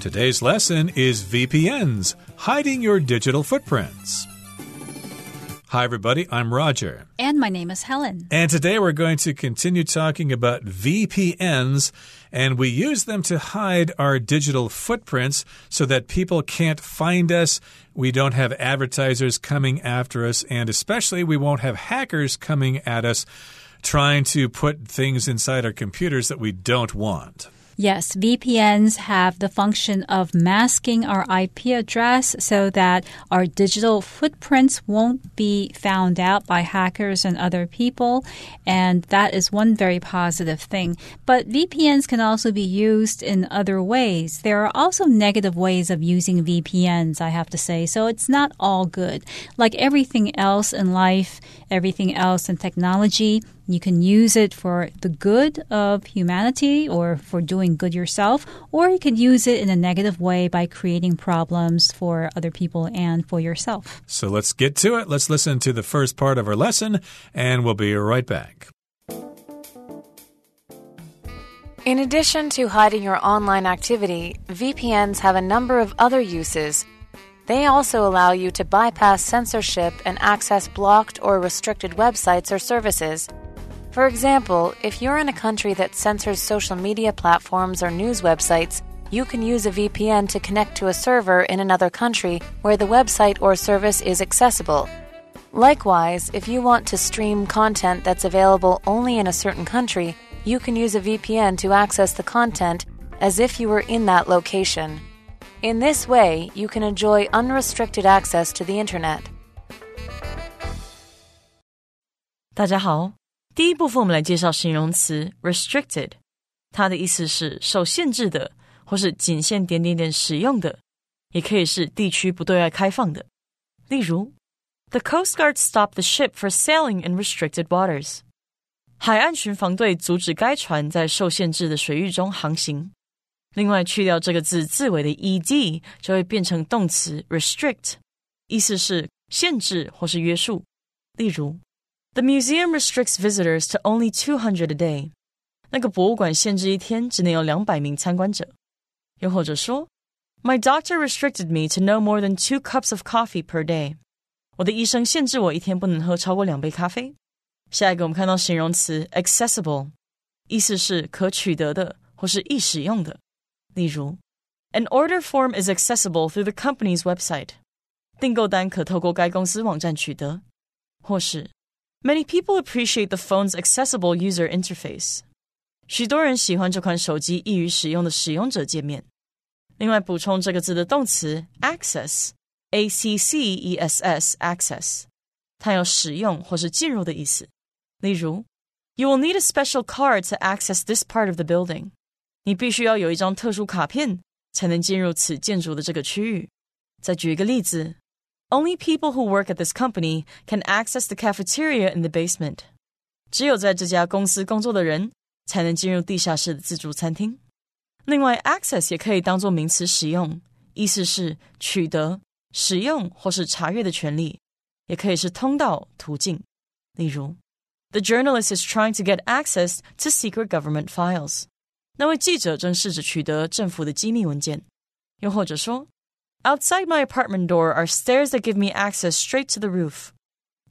Today's lesson is VPNs, hiding your digital footprints. Hi, everybody. I'm Roger. And my name is Helen. And today we're going to continue talking about VPNs, and we use them to hide our digital footprints so that people can't find us. We don't have advertisers coming after us, and especially we won't have hackers coming at us trying to put things inside our computers that we don't want. Yes, VPNs have the function of masking our IP address so that our digital footprints won't be found out by hackers and other people. And that is one very positive thing. But VPNs can also be used in other ways. There are also negative ways of using VPNs, I have to say. So it's not all good. Like everything else in life, everything else in technology, you can use it for the good of humanity or for doing good yourself, or you can use it in a negative way by creating problems for other people and for yourself. So let's get to it. Let's listen to the first part of our lesson, and we'll be right back. In addition to hiding your online activity, VPNs have a number of other uses. They also allow you to bypass censorship and access blocked or restricted websites or services. For example, if you're in a country that censors social media platforms or news websites, you can use a VPN to connect to a server in another country where the website or service is accessible. Likewise, if you want to stream content that's available only in a certain country, you can use a VPN to access the content as if you were in that location. In this way, you can enjoy unrestricted access to the internet. 大家好， 第一部分，我们来介绍形容词 restricted，它的意思是受限制的，或是仅限点点点使用的，也可以是地区不对外开放的。例如，The Coast Guard stopped the ship for sailing in restricted waters。海岸巡防队阻止该船在受限制的水域中航行。另外，去掉这个字字尾的 ed，就会变成动词 restrict，意思是限制或是约束。例如。The museum restricts visitors to only 200 a day. 那个博物馆限制一天只能有两百名参观者。又或者说，My doctor restricted me to no more than two cups of coffee per day. 我的医生限制我一天不能喝超过两杯咖啡。下一个我们看到形容词 accessible，意思是可取得的或是易使用的。例如，An order form is accessible through the company's website. 订购单可透过该公司网站取得，或是 Many people appreciate the phone's accessible user interface. 许多人喜欢这款手机易于使用的使用者界面。另外，补充这个字的动词 access，a c c e s s access，它有使用或是进入的意思。例如，You will need a special card to access this part of the building。你必须要有一张特殊卡片才能进入此建筑的这个区域。再举一个例子 only people who work at this company can access the cafeteria in the basement. 只有在这家公司工作的人才能进入地下室的自助餐厅。另外，access 也可以当做名词使用，意思是取得、使用或是查阅的权利，也可以是通道、途径。例如，The journalist is trying to get access to secret government files。那位记者正试着取得政府的机密文件。又或者说 Outside my apartment door are stairs that give me access straight to the roof.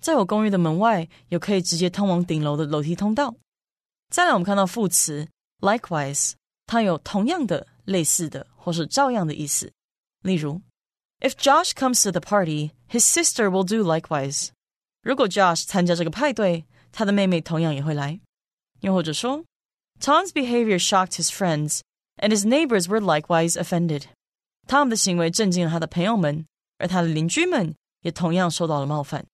在我公寓的门外有可以直接通往顶楼的楼梯通道。再来，我们看到副词 likewise，它有同样的、类似的或是照样的意思。例如，If Josh comes to the party, his sister will do likewise。如果 Josh 参加这个派对，他的妹妹同样也会来。又或者说，Tom's behavior shocked his friends, and his neighbors were likewise offended。 汤姆的行为震惊了他的朋友们，而他的邻居们也同样受到了冒犯。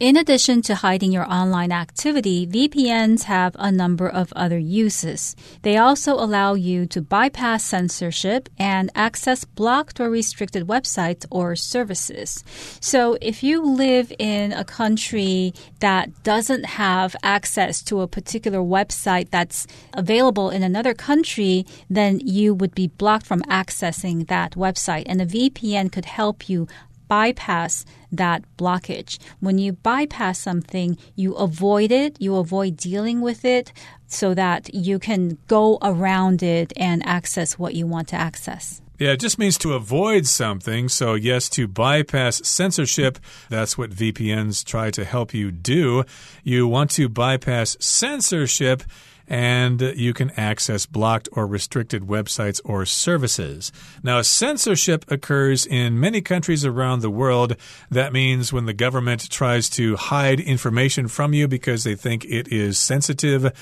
In addition to hiding your online activity, VPNs have a number of other uses. They also allow you to bypass censorship and access blocked or restricted websites or services. So if you live in a country that doesn't have access to a particular website that's available in another country, then you would be blocked from accessing that website. And a VPN could help you bypass that blockage. When you bypass something, you avoid it, you avoid dealing with it so that you can go around it and access what you want to access. Yeah, it just means to avoid something. So, yes, to bypass censorship, that's what VPNs try to help you do. You want to bypass censorship and you can access blocked or restricted websites or services. Now, censorship occurs in many countries around the world. That means when the government tries to hide information from you because they think it is sensitive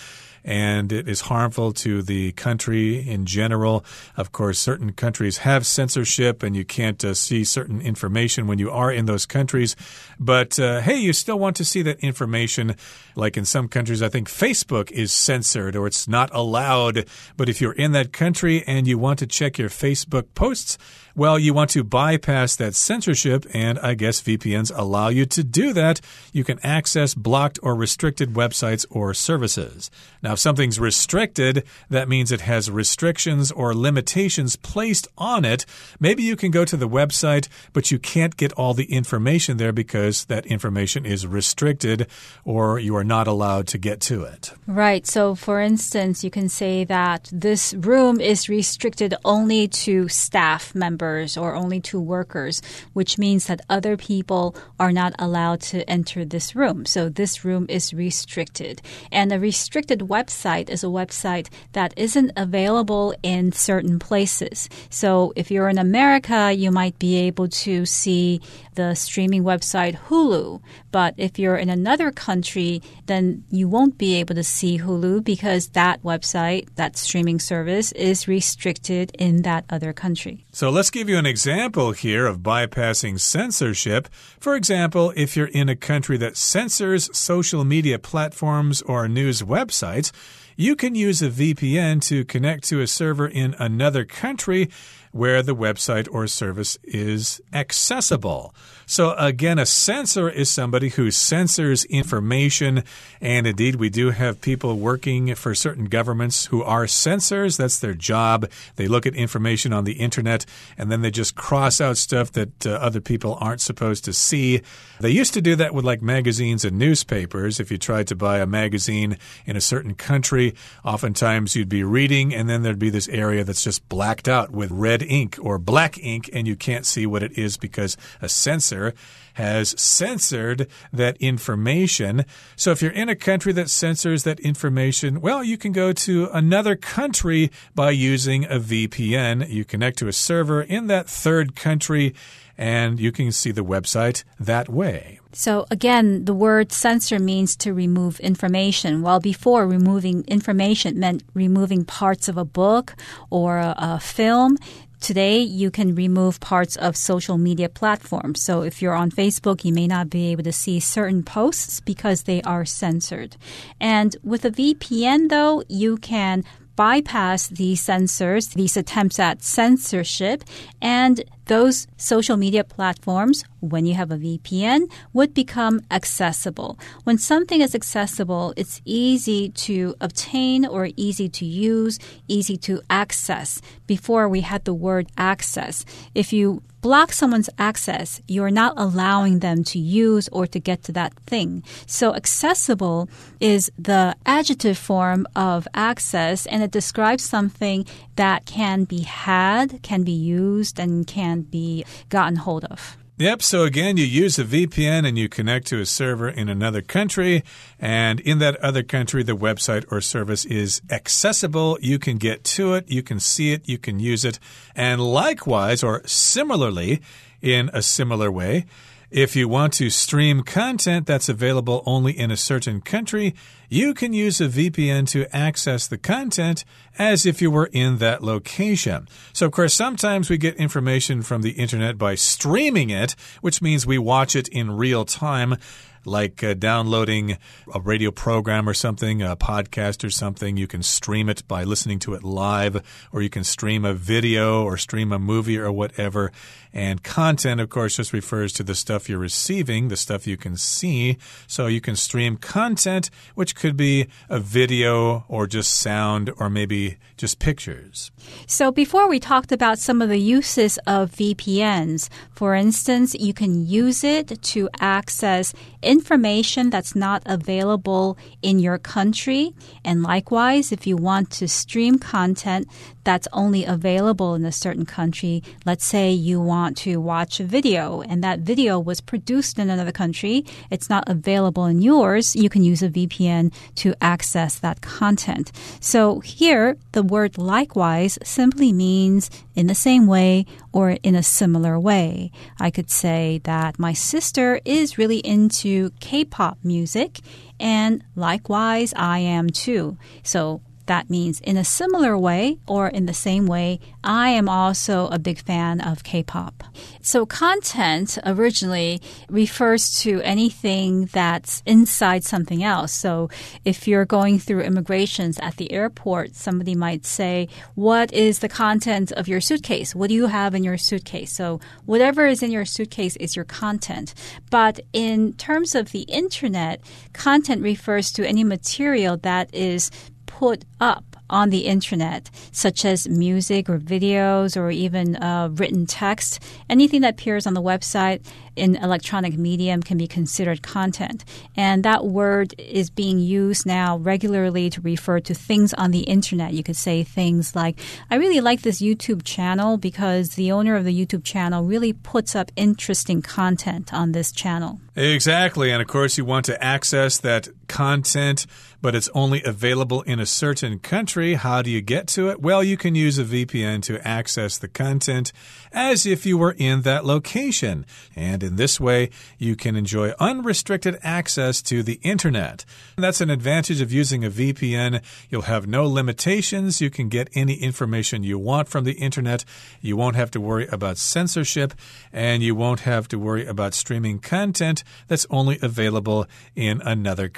and it is harmful to the country in general. Of course, certain countries have censorship and you can't uh, see certain information when you are in those countries. But uh, hey, you still want to see that information. Like in some countries, I think Facebook is censored or it's not allowed. But if you're in that country and you want to check your Facebook posts, well, you want to bypass that censorship, and I guess VPNs allow you to do that. You can access blocked or restricted websites or services. Now, if something's restricted, that means it has restrictions or limitations placed on it. Maybe you can go to the website, but you can't get all the information there because that information is restricted or you are not allowed to get to it. Right. So, for instance, you can say that this room is restricted only to staff members or only two workers, which means that other people are not allowed to enter this room. So this room is restricted. And a restricted website is a website that isn't available in certain places. So if you're in America, you might be able to see the streaming website Hulu. But if you're in another country, then you won't be able to see Hulu because that website, that streaming service, is restricted in that other country. So let's give you an example here of bypassing censorship. For example, if you're in a country that censors social media platforms or news websites, you can use a VPN to connect to a server in another country where the website or service is accessible. So, again, a censor is somebody who censors information. And indeed, we do have people working for certain governments who are censors. That's their job. They look at information on the internet and then they just cross out stuff that uh, other people aren't supposed to see. They used to do that with like magazines and newspapers. If you tried to buy a magazine in a certain country, oftentimes you'd be reading and then there'd be this area that's just blacked out with red ink or black ink and you can't see what it is because a censor has censored that information. So if you're in a country that censors that information, well, you can go to another country by using a VPN. You connect to a server in that third country and you can see the website that way. So again, the word censor means to remove information, while before removing information meant removing parts of a book or a, film. Today, you can remove parts of social media platforms. So if you're on Facebook, you may not be able to see certain posts because they are censored. And with a VPN, though, you can bypass these censors, these attempts at censorship, and those social media platforms, when you have a VPN, would become accessible. When something is accessible, it's easy to obtain or easy to use, easy to access. Before we had the word access. If you block someone's access, you're not allowing them to use or to get to that thing. So accessible is the adjective form of access and it describes something that can be had, can be used, and can be gotten hold of. Yep. So again, you use a VPN and you connect to a server in another country. And in that other country, the website or service is accessible. You can get to it. You can see it. You can use it. And likewise, or similarly, in a similar way, if you want to stream content that's available only in a certain country, you can use a VPN to access the content as if you were in that location. So, of course, sometimes we get information from the internet by streaming it, which means we watch it in real time like uh, downloading a radio program or something, a podcast or something. You can stream it by listening to it live, or you can stream a video or stream a movie or whatever. And content, of course, just refers to the stuff you're receiving, the stuff you can see. So you can stream content, which could be a video or just sound or maybe just pictures. So before we talked about some of the uses of VPNs. For instance, you can use it to access information that's not available in your country. And likewise, if you want to stream content that's only available in a certain country. Let's say you want to watch a video and that video was produced in another country. It's not available in yours. You can use a VPN to access that content. So here, the word likewise simply means in the same way or in a similar way. I could say that my sister is really into K-pop music and likewise I am too. So that means in a similar way or in the same way, I am also a big fan of K pop. So, content originally refers to anything that's inside something else. So, if you're going through immigrations at the airport, somebody might say, What is the content of your suitcase? What do you have in your suitcase? So, whatever is in your suitcase is your content. But in terms of the internet, content refers to any material that is put up on the internet, such as music or videos or even uh, written text. Anything that appears on the website in electronic medium can be considered content. And that word is being used now regularly to refer to things on the internet. You could say things like, I really like this YouTube channel because the owner of the YouTube channel really puts up interesting content on this channel. Exactly. And of course, you want to access that content, but it's only available in a certain country. How do you get to it? Well, you can use a VPN to access the content as if you were in that location. And in this way, you can enjoy unrestricted access to the internet. And that's an advantage of using a VPN. You'll have no limitations. You can get any information you want from the internet. You won't have to worry about censorship, and you won't have to worry about streaming content that's only available in another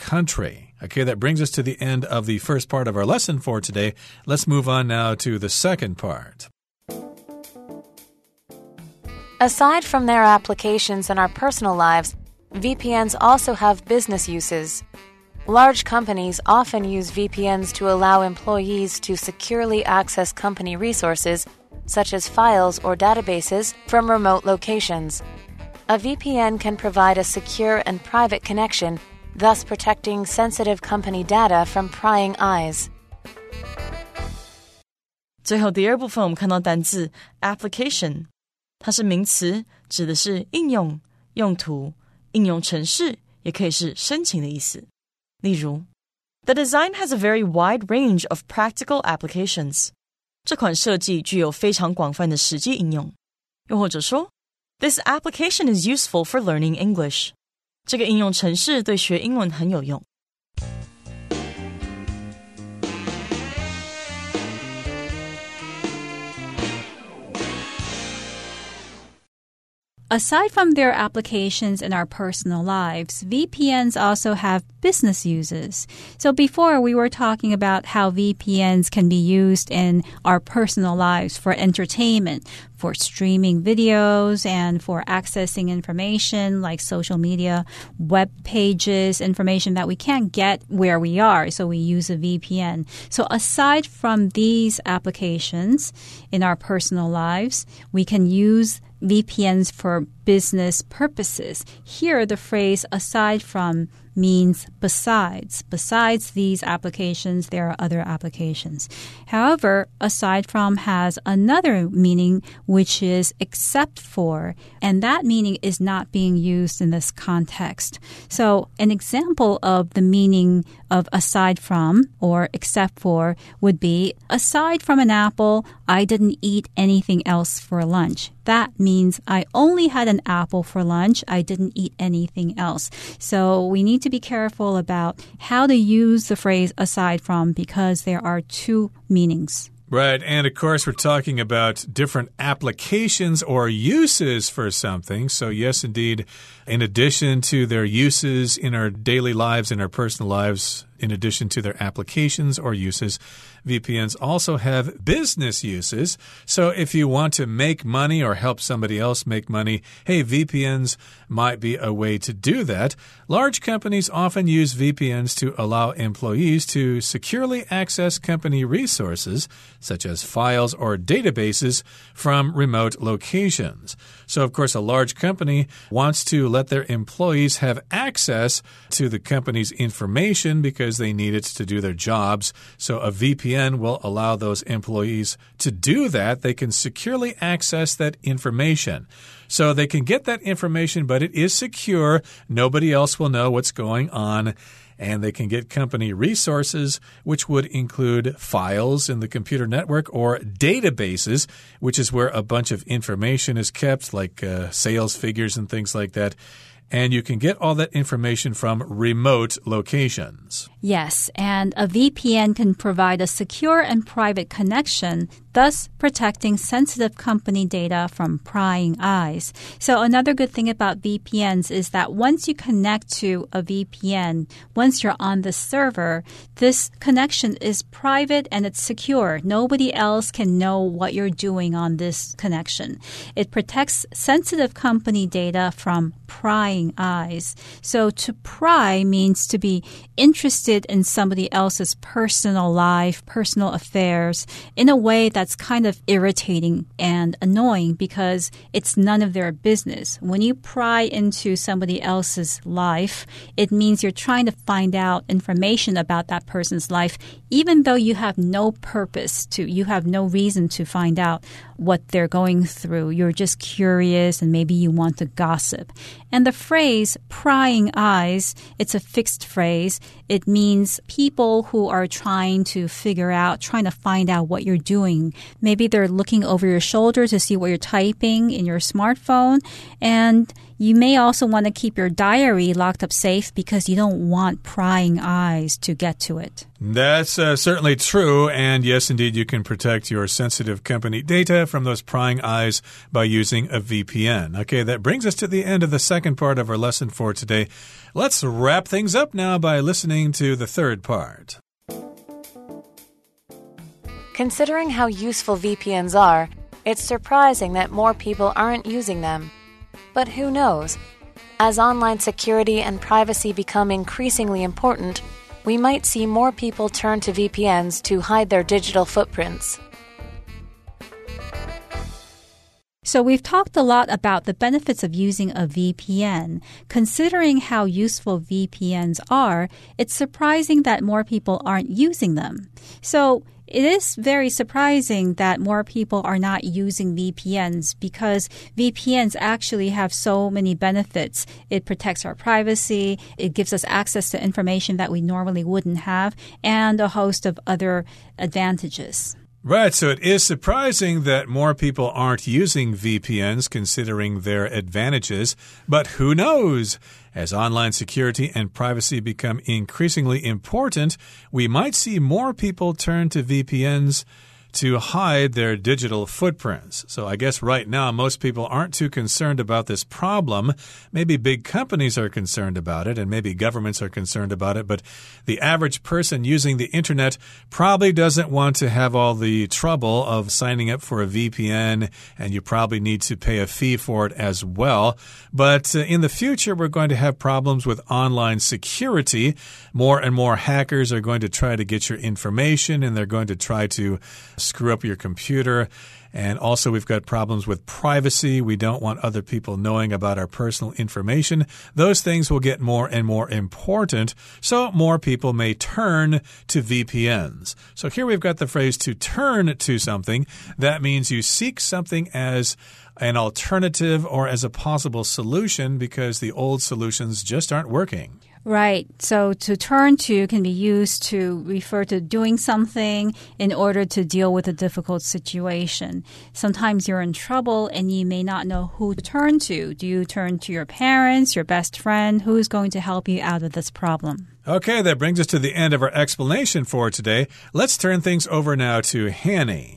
Okay, that brings us to the end of the first part of our lesson for today. Let's move on now to the second part. Aside from their applications in our personal lives, VPNs also have business uses. Large companies often use VPNs to allow employees to securely access company resources, such as files or databases, from remote locations. A VPN can provide a secure and private connection, thus protecting sensitive company data from prying eyes. 最后第二部分，我们看到单字 application。它是名词，指的是应用、用途、应用程式，也可以是申请的意思。例如，The design has a very wide range of practical applications。这款设计具有非常广泛的实际应用。又或者说，This application is useful for learning English。 这个应用程式对学英文很有用。Aside from their applications in our personal lives, VPNs also have business uses. So before we were talking about how VPNs can be used in our personal lives for entertainment, for streaming videos and for accessing information like social media, web pages, information that we can't get where we are. So we use a VPN. So aside from these applications in our personal lives, we can use VPNs for business purposes. Here, the phrase aside from means besides. Besides these applications, there are other applications. However, aside from has another meaning, which is except for, and that meaning is not being used in this context. So, an example of the meaning of aside from or except for would be aside from an apple, I didn't eat anything else for lunch. That means I only had an apple for lunch. I didn't eat anything else. So we need to be careful about how to use the phrase aside from because there are two meanings. Right. And of course, we're talking about different applications or uses for something. So, yes, indeed, in addition to their uses in our daily lives, in our personal lives, in addition to their applications or uses, VPNs also have business uses. So if you want to make money or help somebody else make money, hey, VPNs might be a way to do that. Large companies often use VPNs to allow employees to securely access company resources, such as files or databases, from remote locations. So, of course, a large company wants to let their employees have access to the company's information because they need it to do their jobs. So, a VPN will allow those employees to do that. They can securely access that information. So they can get that information, but it is secure. Nobody else will know what's going on and they can get company resources, which would include files in the computer network or databases, which is where a bunch of information is kept, like uh, sales figures and things like that and you can get all that information from remote locations. Yes, and a VPN can provide a secure and private connection, thus protecting sensitive company data from prying eyes. So, another good thing about VPNs is that once you connect to a VPN, once you're on the server, this connection is private and it's secure. Nobody else can know what you're doing on this connection. It protects sensitive company data from prying eyes. So, to pry means to be interested in somebody else's personal life, personal affairs in a way that's kind of irritating and annoying because it's none of their business. When you pry into somebody else's life, it means you're trying to find out information about that person's life, even though you have no purpose to, you have no reason to find out what they're going through. You're just curious and maybe you want to gossip. And the phrase prying eyes, it's a fixed phrase. It means people who are trying to figure out, trying to find out what you're doing. Maybe they're looking over your shoulder to see what you're typing in your smartphone and you may also want to keep your diary locked up safe because you don't want prying eyes to get to it. That's uh, certainly true. And yes, indeed, you can protect your sensitive company data from those prying eyes by using a VPN. Okay, that brings us to the end of the second part of our lesson for today. Let's wrap things up now by listening to the third part. Considering how useful VPNs are, it's surprising that more people aren't using them. But who knows? As online security and privacy become increasingly important, we might see more people turn to VPNs to hide their digital footprints. So, we've talked a lot about the benefits of using a VPN. Considering how useful VPNs are, it's surprising that more people aren't using them. So, it is very surprising that more people are not using VPNs because VPNs actually have so many benefits. It protects our privacy, it gives us access to information that we normally wouldn't have, and a host of other advantages. Right, so it is surprising that more people aren't using VPNs considering their advantages, but who knows? As online security and privacy become increasingly important, we might see more people turn to VPNs to hide their digital footprints. So I guess right now most people aren't too concerned about this problem. Maybe big companies are concerned about it and maybe governments are concerned about it, but the average person using the internet probably doesn't want to have all the trouble of signing up for a VPN and you probably need to pay a fee for it as well. But uh, in the future, we're going to have problems with online security. More and more hackers are going to try to get your information and they're going to try to screw up your computer. And also, we've got problems with privacy. We don't want other people knowing about our personal information. Those things will get more and more important. So, more people may turn to VPNs. So, here we've got the phrase to turn to something. That means you seek something as an alternative or as a possible solution because the old solutions just aren't working. Right. So to turn to can be used to refer to doing something in order to deal with a difficult situation. Sometimes you're in trouble and you may not know who to turn to. Do you turn to your parents, your best friend? Who's going to help you out of this problem? Okay, that brings us to the end of our explanation for today. Let's turn things over now to Hanny.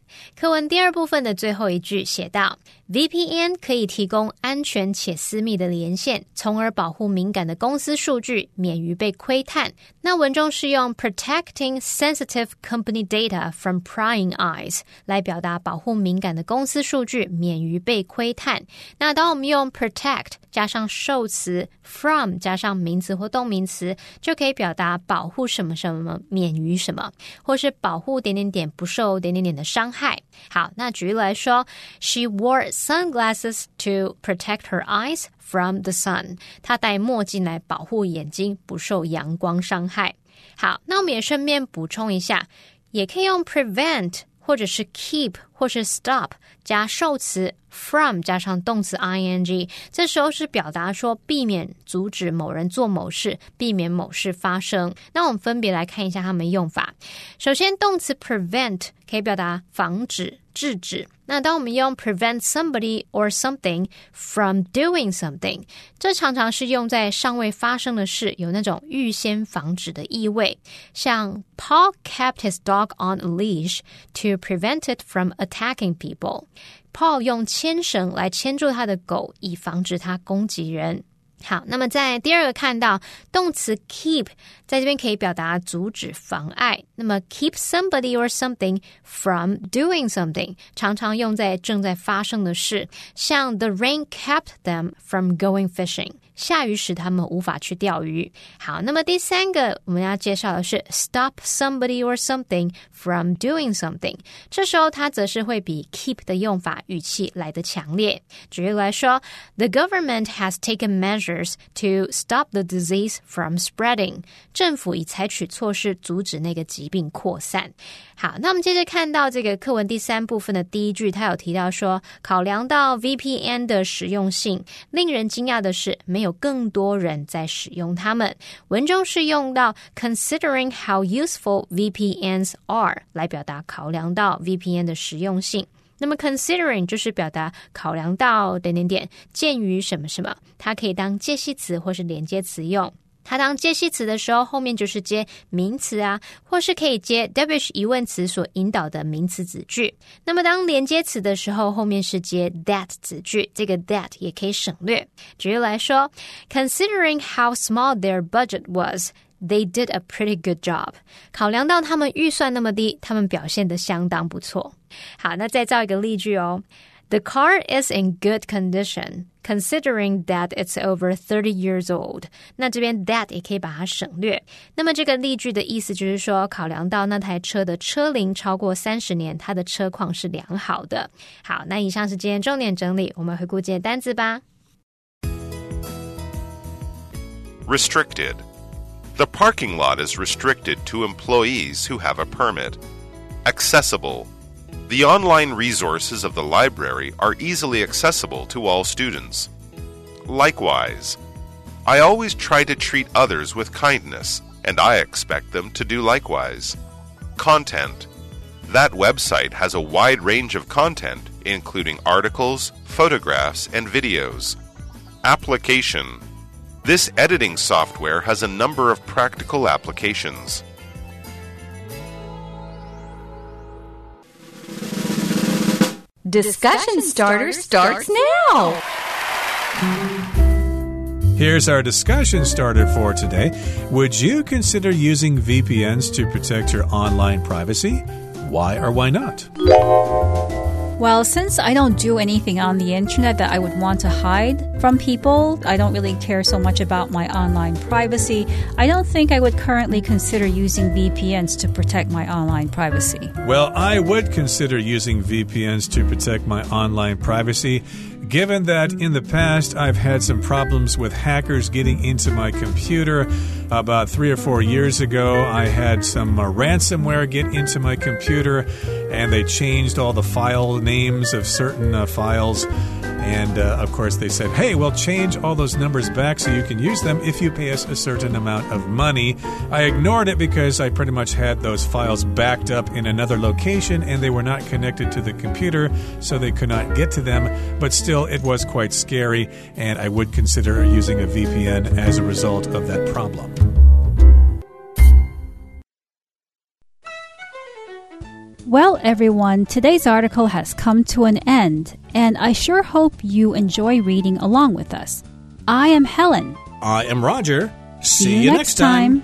课文第二部分的最后一句写道：VPN 可以提供安全且私密的连线，从而保护敏感的公司数据免于被窥探。那文中是用 protecting sensitive company data from prying eyes 来表达保护敏感的公司数据免于被窥探。那当我们用 protect 加上受词 from 加上名词或动名词，就可以表达保护什么什么。免于什么，或是保护点点点不受点点点的伤害。好，那举例来说，She wore sunglasses to protect her eyes from the sun。她戴墨镜来保护眼睛不受阳光伤害。好，那我们也顺便补充一下，也可以用 prevent 或者是 keep 或是 stop 加受词。from 加上动词 ing，这时候是表达说避免、阻止某人做某事，避免某事发生。那我们分别来看一下它们用法。首先，动词 prevent 可以表达防止、制止。那当我们用 prevent somebody or something from doing something，这常常是用在尚未发生的事，有那种预先防止的意味。像 Paul kept his dog on a leash to prevent it from attacking people。Paul 用牵绳来牵住他的狗，以防止它攻击人。 好，那么在第二个看到动词 keep，在这边可以表达阻止、妨碍。那么 keep somebody or something from doing something，常常用在正在发生的事，像 the rain kept them from going fishing。下雨使他们无法去钓鱼。好，那么第三个我们要介绍的是 stop somebody or something from doing something。这时候它则是会比 keep 的用法语气来得强烈。举例来说，The government has taken measures to stop the disease from spreading。政府已采取措施阻止那个疾病扩散。好，那我们接着看到这个课文第三部分的第一句，它有提到说，考量到 VPN 的实用性，令人惊讶的是，没有更多人在使用它们。文中是用到 considering how useful VPNs are 来表达考量到 VPN 的实用性。那么 considering 就是表达考量到点点点，鉴于什么什么，它可以当介系词或是连接词用。它当介系词的时候，后面就是接名词啊，或是可以接 W 疑问词所引导的名词子句。那么当连接词的时候，后面是接 that 子句，这个 that 也可以省略。举例来说，Considering how small their budget was, they did a pretty good job。考量到他们预算那么低，他们表现得相当不错。好，那再造一个例句哦。The car is in good condition, considering that it's over thirty years old. 那这边 that 也可以把它省略。那么这个例句的意思就是说，考量到那台车的车龄超过三十年，它的车况是良好的。好，那以上是今天重点整理，我们回顾今天单词吧。Restricted. The parking lot is restricted to employees who have a permit. Accessible. The online resources of the library are easily accessible to all students. Likewise, I always try to treat others with kindness, and I expect them to do likewise. Content That website has a wide range of content, including articles, photographs, and videos. Application This editing software has a number of practical applications. Discussion Starter starts now. Here's our discussion starter for today. Would you consider using VPNs to protect your online privacy? Why or why not? Well, since I don't do anything on the internet that I would want to hide from people, I don't really care so much about my online privacy. I don't think I would currently consider using VPNs to protect my online privacy. Well, I would consider using VPNs to protect my online privacy given that in the past I've had some problems with hackers getting into my computer. About three or four years ago, I had some uh, ransomware get into my computer and they changed all the file names of certain uh, files. And uh, of course, they said, hey, we'll change all those numbers back so you can use them if you pay us a certain amount of money. I ignored it because I pretty much had those files backed up in another location and they were not connected to the computer, so they could not get to them. But still, it was quite scary, and I would consider using a VPN as a result of that problem. Well, everyone, today's article has come to an end, and I sure hope you enjoy reading along with us. I am Helen. I am Roger. See you next time.